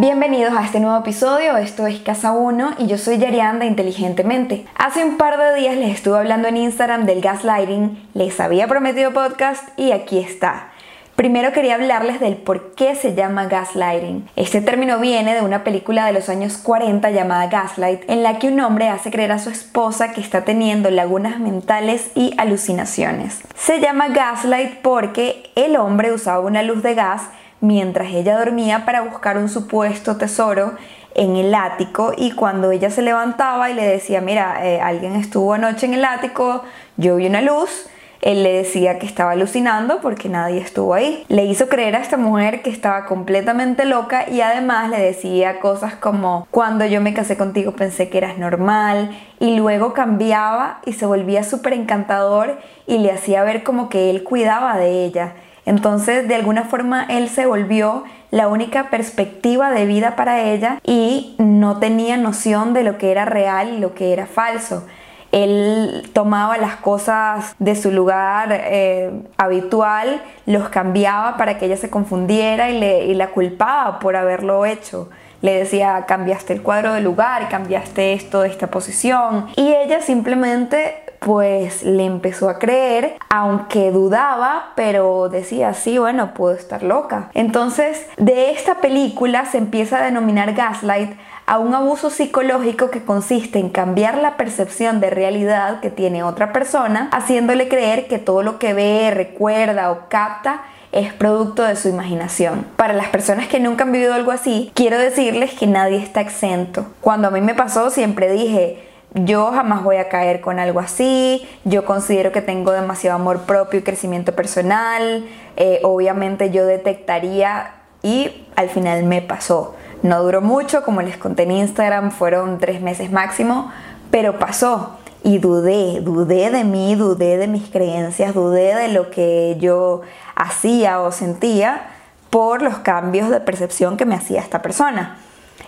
Bienvenidos a este nuevo episodio, esto es Casa 1 y yo soy Yarianda Inteligentemente. Hace un par de días les estuve hablando en Instagram del gaslighting, les había prometido podcast y aquí está. Primero quería hablarles del por qué se llama gaslighting. Este término viene de una película de los años 40 llamada Gaslight, en la que un hombre hace creer a su esposa que está teniendo lagunas mentales y alucinaciones. Se llama gaslight porque el hombre usaba una luz de gas mientras ella dormía para buscar un supuesto tesoro en el ático y cuando ella se levantaba y le decía, mira, eh, alguien estuvo anoche en el ático, yo vi una luz, él le decía que estaba alucinando porque nadie estuvo ahí. Le hizo creer a esta mujer que estaba completamente loca y además le decía cosas como cuando yo me casé contigo pensé que eras normal y luego cambiaba y se volvía súper encantador y le hacía ver como que él cuidaba de ella. Entonces de alguna forma él se volvió la única perspectiva de vida para ella y no tenía noción de lo que era real y lo que era falso él tomaba las cosas de su lugar eh, habitual, los cambiaba para que ella se confundiera y, le, y la culpaba por haberlo hecho. Le decía, cambiaste el cuadro de lugar, cambiaste esto de esta posición. Y ella simplemente pues le empezó a creer, aunque dudaba, pero decía, sí, bueno, puedo estar loca. Entonces, de esta película se empieza a denominar gaslight a un abuso psicológico que consiste en cambiar la percepción de realidad que tiene otra persona, haciéndole creer que todo lo que ve, recuerda o capta es producto de su imaginación. Para las personas que nunca han vivido algo así, quiero decirles que nadie está exento. Cuando a mí me pasó, siempre dije, yo jamás voy a caer con algo así, yo considero que tengo demasiado amor propio y crecimiento personal, eh, obviamente yo detectaría y al final me pasó. No duró mucho, como les conté en Instagram, fueron tres meses máximo, pero pasó. Y dudé, dudé de mí, dudé de mis creencias, dudé de lo que yo hacía o sentía por los cambios de percepción que me hacía esta persona.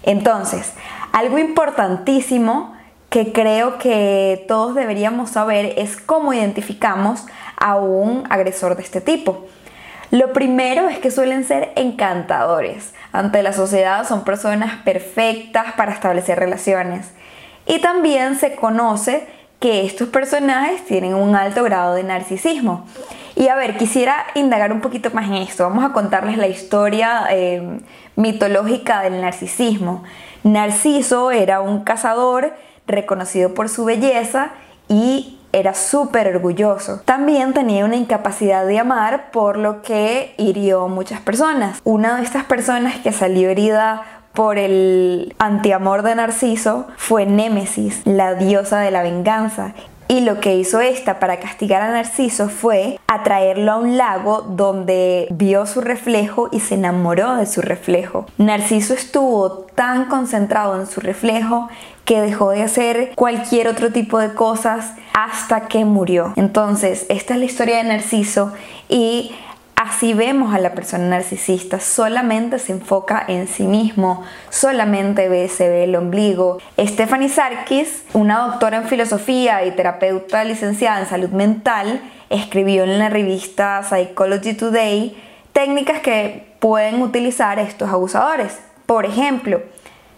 Entonces, algo importantísimo que creo que todos deberíamos saber es cómo identificamos a un agresor de este tipo. Lo primero es que suelen ser encantadores. Ante la sociedad son personas perfectas para establecer relaciones. Y también se conoce que estos personajes tienen un alto grado de narcisismo. Y a ver, quisiera indagar un poquito más en esto. Vamos a contarles la historia eh, mitológica del narcisismo. Narciso era un cazador reconocido por su belleza y era súper orgulloso. También tenía una incapacidad de amar, por lo que hirió muchas personas. Una de estas personas que salió herida por el antiamor de Narciso fue Némesis, la diosa de la venganza. Y lo que hizo esta para castigar a Narciso fue atraerlo a un lago donde vio su reflejo y se enamoró de su reflejo. Narciso estuvo tan concentrado en su reflejo que dejó de hacer cualquier otro tipo de cosas hasta que murió. Entonces, esta es la historia de Narciso y Así vemos a la persona narcisista, solamente se enfoca en sí mismo, solamente ve, se ve el ombligo. Stephanie Sarkis, una doctora en filosofía y terapeuta licenciada en salud mental, escribió en la revista Psychology Today técnicas que pueden utilizar estos abusadores. Por ejemplo,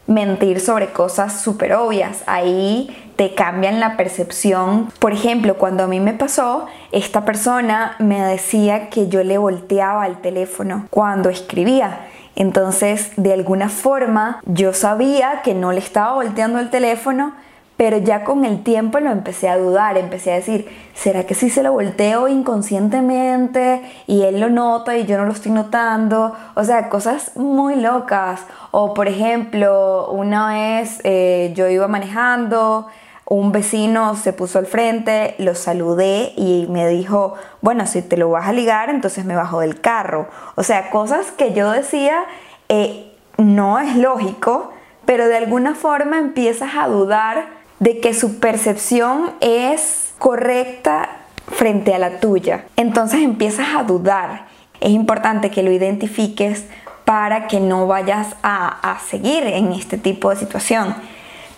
mentir sobre cosas súper obvias. Ahí te cambian la percepción. Por ejemplo, cuando a mí me pasó, esta persona me decía que yo le volteaba el teléfono cuando escribía. Entonces, de alguna forma, yo sabía que no le estaba volteando el teléfono, pero ya con el tiempo lo empecé a dudar, empecé a decir, ¿será que si se lo volteo inconscientemente y él lo nota y yo no lo estoy notando? O sea, cosas muy locas. O por ejemplo, una vez eh, yo iba manejando, un vecino se puso al frente, lo saludé y me dijo, bueno, si te lo vas a ligar, entonces me bajo del carro. O sea, cosas que yo decía, eh, no es lógico, pero de alguna forma empiezas a dudar de que su percepción es correcta frente a la tuya. Entonces empiezas a dudar. Es importante que lo identifiques para que no vayas a, seguir en este tipo de situación.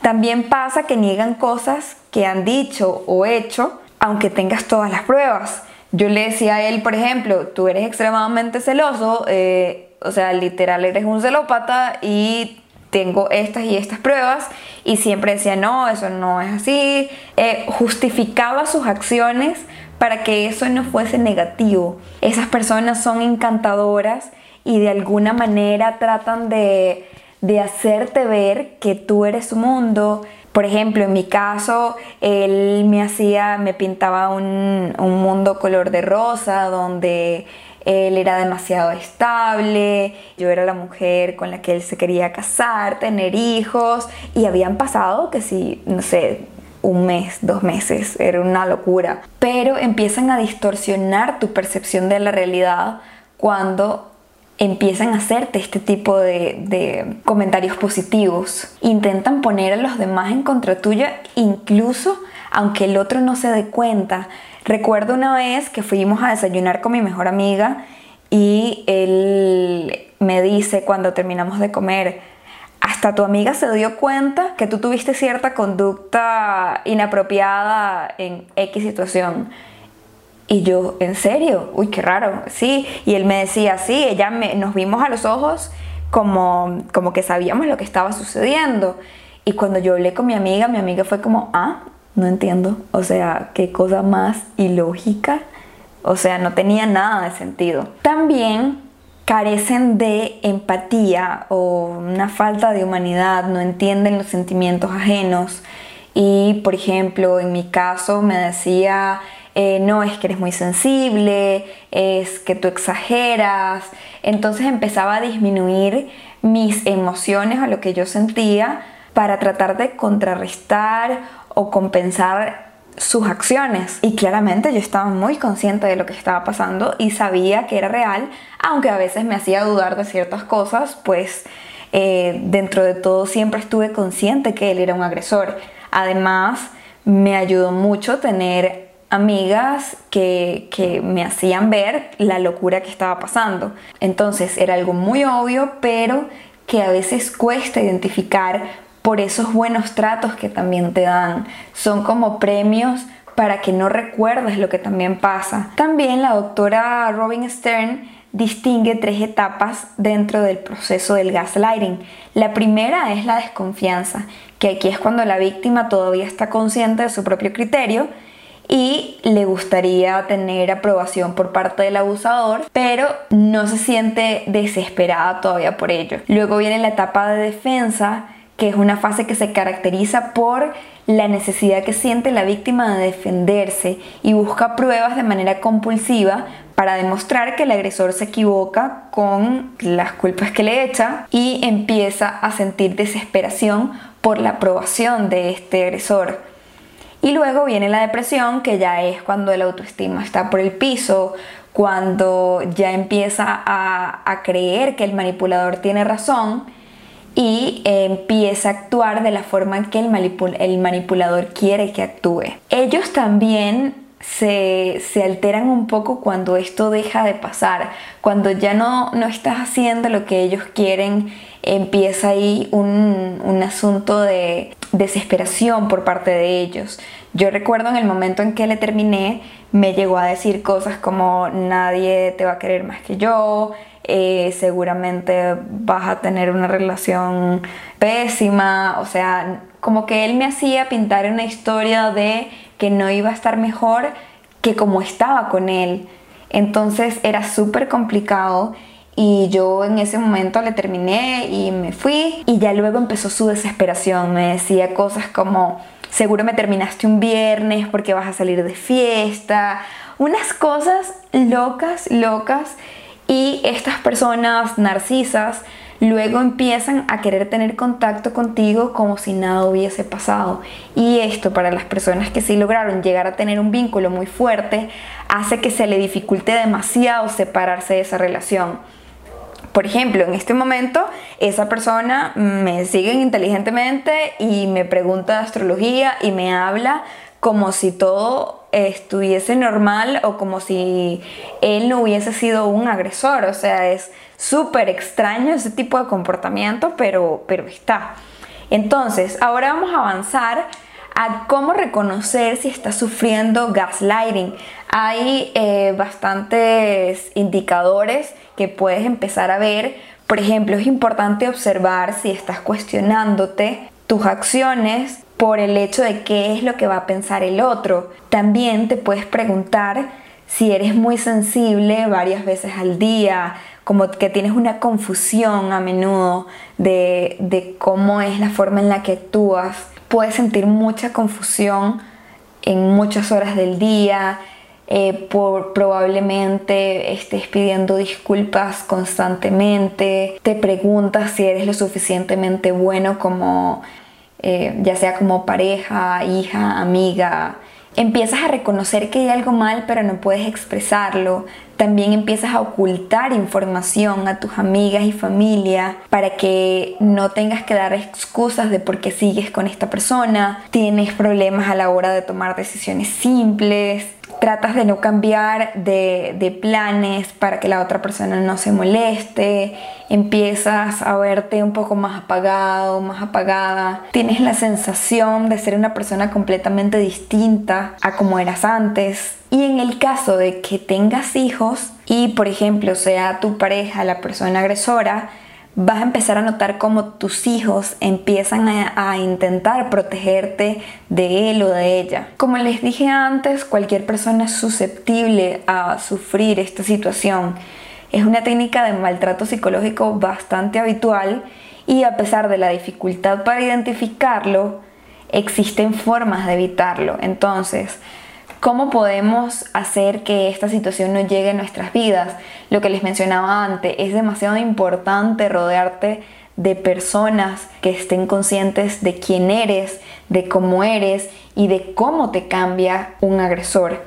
También pasa que niegan cosas que han dicho o hecho, aunque tengas todas las pruebas. Yo le decía a él, por ejemplo, tú eres extremadamente celoso, eh, o sea, literal eres un celópata y tengo estas y estas pruebas y siempre decía, no, eso no es así. Eh, justificaba sus acciones para que eso no fuese negativo. Esas personas son encantadoras y de alguna manera tratan de, de hacerte ver que tú eres su mundo. Por ejemplo, en mi caso, él me hacía, me pintaba un, un mundo color de rosa donde él era demasiado estable, yo era la mujer con la que él se quería casar, tener hijos y habían pasado que si, no sé, un mes, dos meses, era una locura. Pero empiezan a distorsionar tu percepción de la realidad cuando empiezan a hacerte este tipo de, de, comentarios positivos. Intentan poner a los demás en contra tuya, incluso aunque el otro no se dé cuenta. Recuerdo una vez que fuimos a desayunar con mi mejor amiga y él me dice cuando terminamos de comer, hasta tu amiga se dio cuenta que tú tuviste cierta conducta inapropiada en X situación. Y yo, ¿en serio? Uy, qué raro. Sí, y él me decía, sí, ella me, nos vimos a los ojos como, como que sabíamos lo que estaba sucediendo. Y cuando yo hablé con mi amiga, mi amiga fue como, ah, no entiendo. O sea, qué cosa más ilógica. O sea, no tenía nada de sentido. También carecen de empatía o una falta de humanidad, no entienden los sentimientos ajenos. Y, por ejemplo, en mi caso me decía, eh, no es que eres muy sensible, es que tú exageras. Entonces empezaba a disminuir mis emociones o lo que yo sentía para tratar de contrarrestar o compensar sus acciones. Y claramente yo estaba muy consciente de lo que estaba pasando y sabía que era real, aunque a veces me hacía dudar de ciertas cosas, pues eh, dentro de todo siempre estuve consciente que él era un agresor. Además, me ayudó mucho tener amigas que, que, me hacían ver la locura que estaba pasando. Entonces era algo muy obvio, pero que a veces cuesta identificar por esos buenos tratos que también te dan. Son como premios para que no recuerdes lo que también pasa. También la doctora Robin Stern distingue tres etapas dentro del proceso del gaslighting. La primera es la desconfianza, que aquí es cuando la víctima todavía está consciente de su propio criterio y le gustaría tener aprobación por parte del abusador, pero no se siente desesperada todavía por ello. Luego viene la etapa de defensa, que es una fase que se caracteriza por la necesidad que siente la víctima de defenderse y busca pruebas de manera compulsiva para demostrar que el agresor se equivoca con las culpas que le echa y empieza a sentir desesperación por la aprobación de este agresor. Y luego viene la depresión, que ya es cuando el autoestima está por el piso, cuando ya empieza a, a creer que el manipulador tiene razón y empieza a actuar de la forma que el, el manipulador quiere que actúe. Ellos también se, alteran un poco cuando esto deja de pasar, cuando ya no, no estás haciendo lo que ellos quieren, empieza ahí un, un asunto de desesperación por parte de ellos. Yo recuerdo en el momento en que le terminé, me llegó a decir cosas como nadie te va a querer más que yo, eh, seguramente vas a tener una relación pésima, o sea, como que él me hacía pintar una historia de que no iba a estar mejor que como estaba con él. Entonces era súper complicado y yo en ese momento le terminé y me fui y ya luego empezó su desesperación. Me decía cosas como, seguro me terminaste un viernes porque vas a salir de fiesta. Unas cosas locas, locas y estas personas narcisas luego empiezan a querer tener contacto contigo como si nada hubiese pasado. Y esto para las personas que sí lograron llegar a tener un vínculo muy fuerte hace que se le dificulte demasiado separarse de esa relación. Por ejemplo, en este momento esa persona me sigue inteligentemente y me pregunta de astrología y me habla como si todo estuviese normal o como si él no hubiese sido un agresor. O sea, es súper extraño ese tipo de comportamiento, pero, pero está. Entonces, ahora vamos a avanzar a cómo reconocer si estás sufriendo gaslighting. Hay eh, bastantes indicadores que puedes empezar a ver. Por ejemplo, es importante observar si estás cuestionándote tus acciones por el hecho de qué es lo que va a pensar el otro. También te puedes preguntar si eres muy sensible varias veces al día, como que tienes una confusión a menudo de, de cómo es la forma en la que actúas. Puedes sentir mucha confusión en muchas horas del día, eh, por, probablemente estés pidiendo disculpas constantemente, te preguntas si eres lo suficientemente bueno como, eh, ya sea como pareja, hija, amiga, empiezas a reconocer que hay algo mal pero no puedes expresarlo. También empiezas a ocultar información a tus amigas y familia para que no tengas que dar excusas de por qué sigues con esta persona. Tienes problemas a la hora de tomar decisiones simples tratas de no cambiar de, planes para que la otra persona no se moleste, empiezas a verte un poco más apagado, más apagada, tienes la sensación de ser una persona completamente distinta a como eras antes. Y en el caso de que tengas hijos y por ejemplo sea tu pareja la persona agresora, vas a empezar a notar cómo tus hijos empiezan a, intentar protegerte de él o de ella. Como les dije antes, cualquier persona es susceptible a sufrir esta situación. Es una técnica de maltrato psicológico bastante habitual y a pesar de la dificultad para identificarlo, existen formas de evitarlo. Entonces, ¿Cómo podemos hacer que esta situación no llegue a nuestras vidas? Lo que les mencionaba antes, es demasiado importante rodearte de personas que estén conscientes de quién eres, de cómo eres y de cómo te cambia un agresor.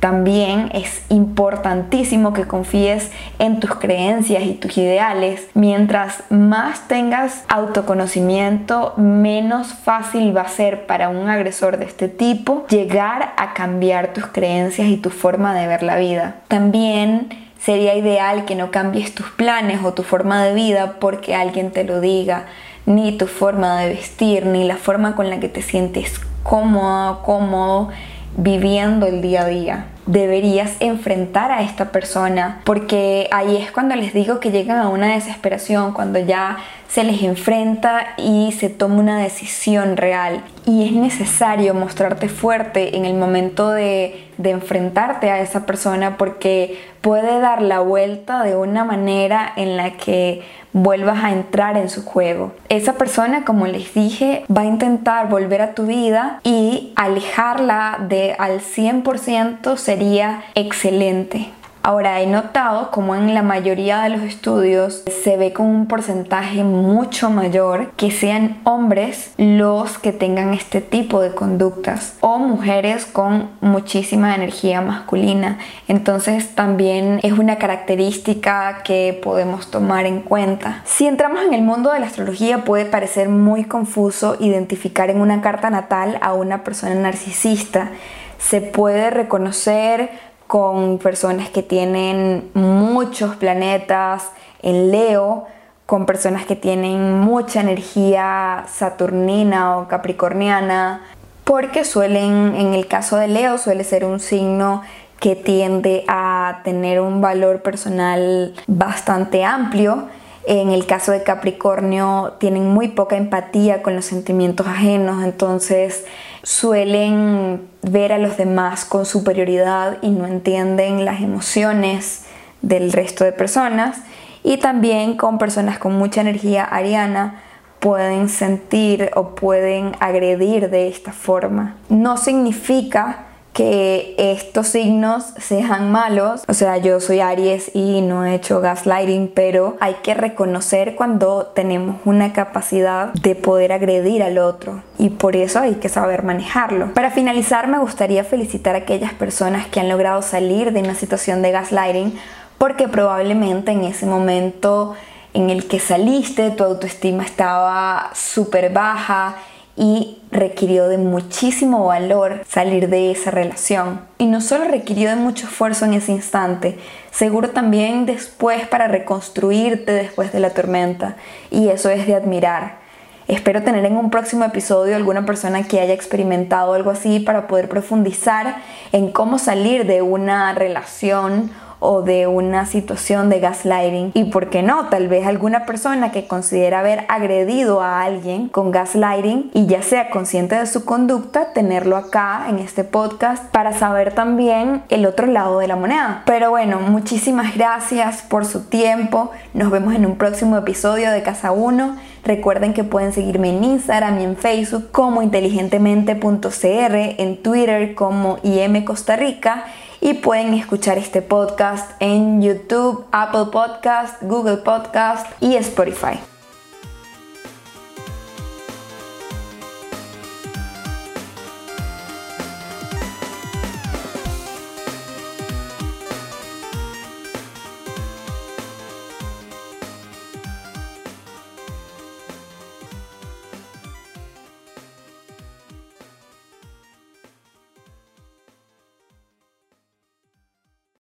También es importantísimo que confíes en tus creencias y tus ideales. Mientras más tengas autoconocimiento, menos fácil va a ser para un agresor de este tipo llegar a cambiar tus creencias y tu forma de ver la vida. También sería ideal que no cambies tus planes o tu forma de vida porque alguien te lo diga, ni tu forma de vestir, ni la forma con la que te sientes cómodo, cómodo viviendo el día a día. Deberías enfrentar a esta persona porque ahí es cuando les digo que llegan a una desesperación, cuando ya se les enfrenta y se toma una decisión real. Y es necesario mostrarte fuerte en el momento de, de enfrentarte a esa persona porque puede dar la vuelta de una manera en la que vuelvas a entrar en su juego. Esa persona, como les dije, va a intentar volver a tu vida y alejarla de al 100% sería excelente. Ahora he notado como en la mayoría de los estudios se ve con un porcentaje mucho mayor que sean hombres los que tengan este tipo de conductas o mujeres con muchísima energía masculina. Entonces también es una característica que podemos tomar en cuenta. Si entramos en el mundo de la astrología puede parecer muy confuso identificar en una carta natal a una persona narcisista. Se puede reconocer con personas que tienen muchos planetas en Leo, con personas que tienen mucha energía saturnina o capricorniana, porque suelen, en el caso de Leo, suele ser un signo que tiende a tener un valor personal bastante amplio. En el caso de Capricornio tienen muy poca empatía con los sentimientos ajenos, entonces suelen ver a los demás con superioridad y no entienden las emociones del resto de personas. Y también con personas con mucha energía ariana pueden sentir o pueden agredir de esta forma. No significa que estos signos sean malos. O sea, yo soy Aries y no he hecho gaslighting, pero hay que reconocer cuando tenemos una capacidad de poder agredir al otro y por eso hay que saber manejarlo. Para finalizar, me gustaría felicitar a aquellas personas que han logrado salir de una situación de gaslighting porque probablemente en ese momento en el que saliste tu autoestima estaba súper baja y requirió de muchísimo valor salir de esa relación. Y no solo requirió de mucho esfuerzo en ese instante, seguro también después para reconstruirte después de la tormenta. Y eso es de admirar. Espero tener en un próximo episodio alguna persona que haya experimentado algo así para poder profundizar en cómo salir de una relación o de una situación de gaslighting y por qué no, tal vez alguna persona que considera haber agredido a alguien con gaslighting y ya sea consciente de su conducta, tenerlo acá en este podcast para saber también el otro lado de la moneda. Pero bueno, muchísimas gracias por su tiempo, nos vemos en un próximo episodio de Casa 1. Recuerden que pueden seguirme en Instagram y en Facebook como inteligentemente.cr, en Twitter como IM Costa Rica y pueden escuchar este podcast en YouTube, Apple Podcast, Google Podcast y Spotify.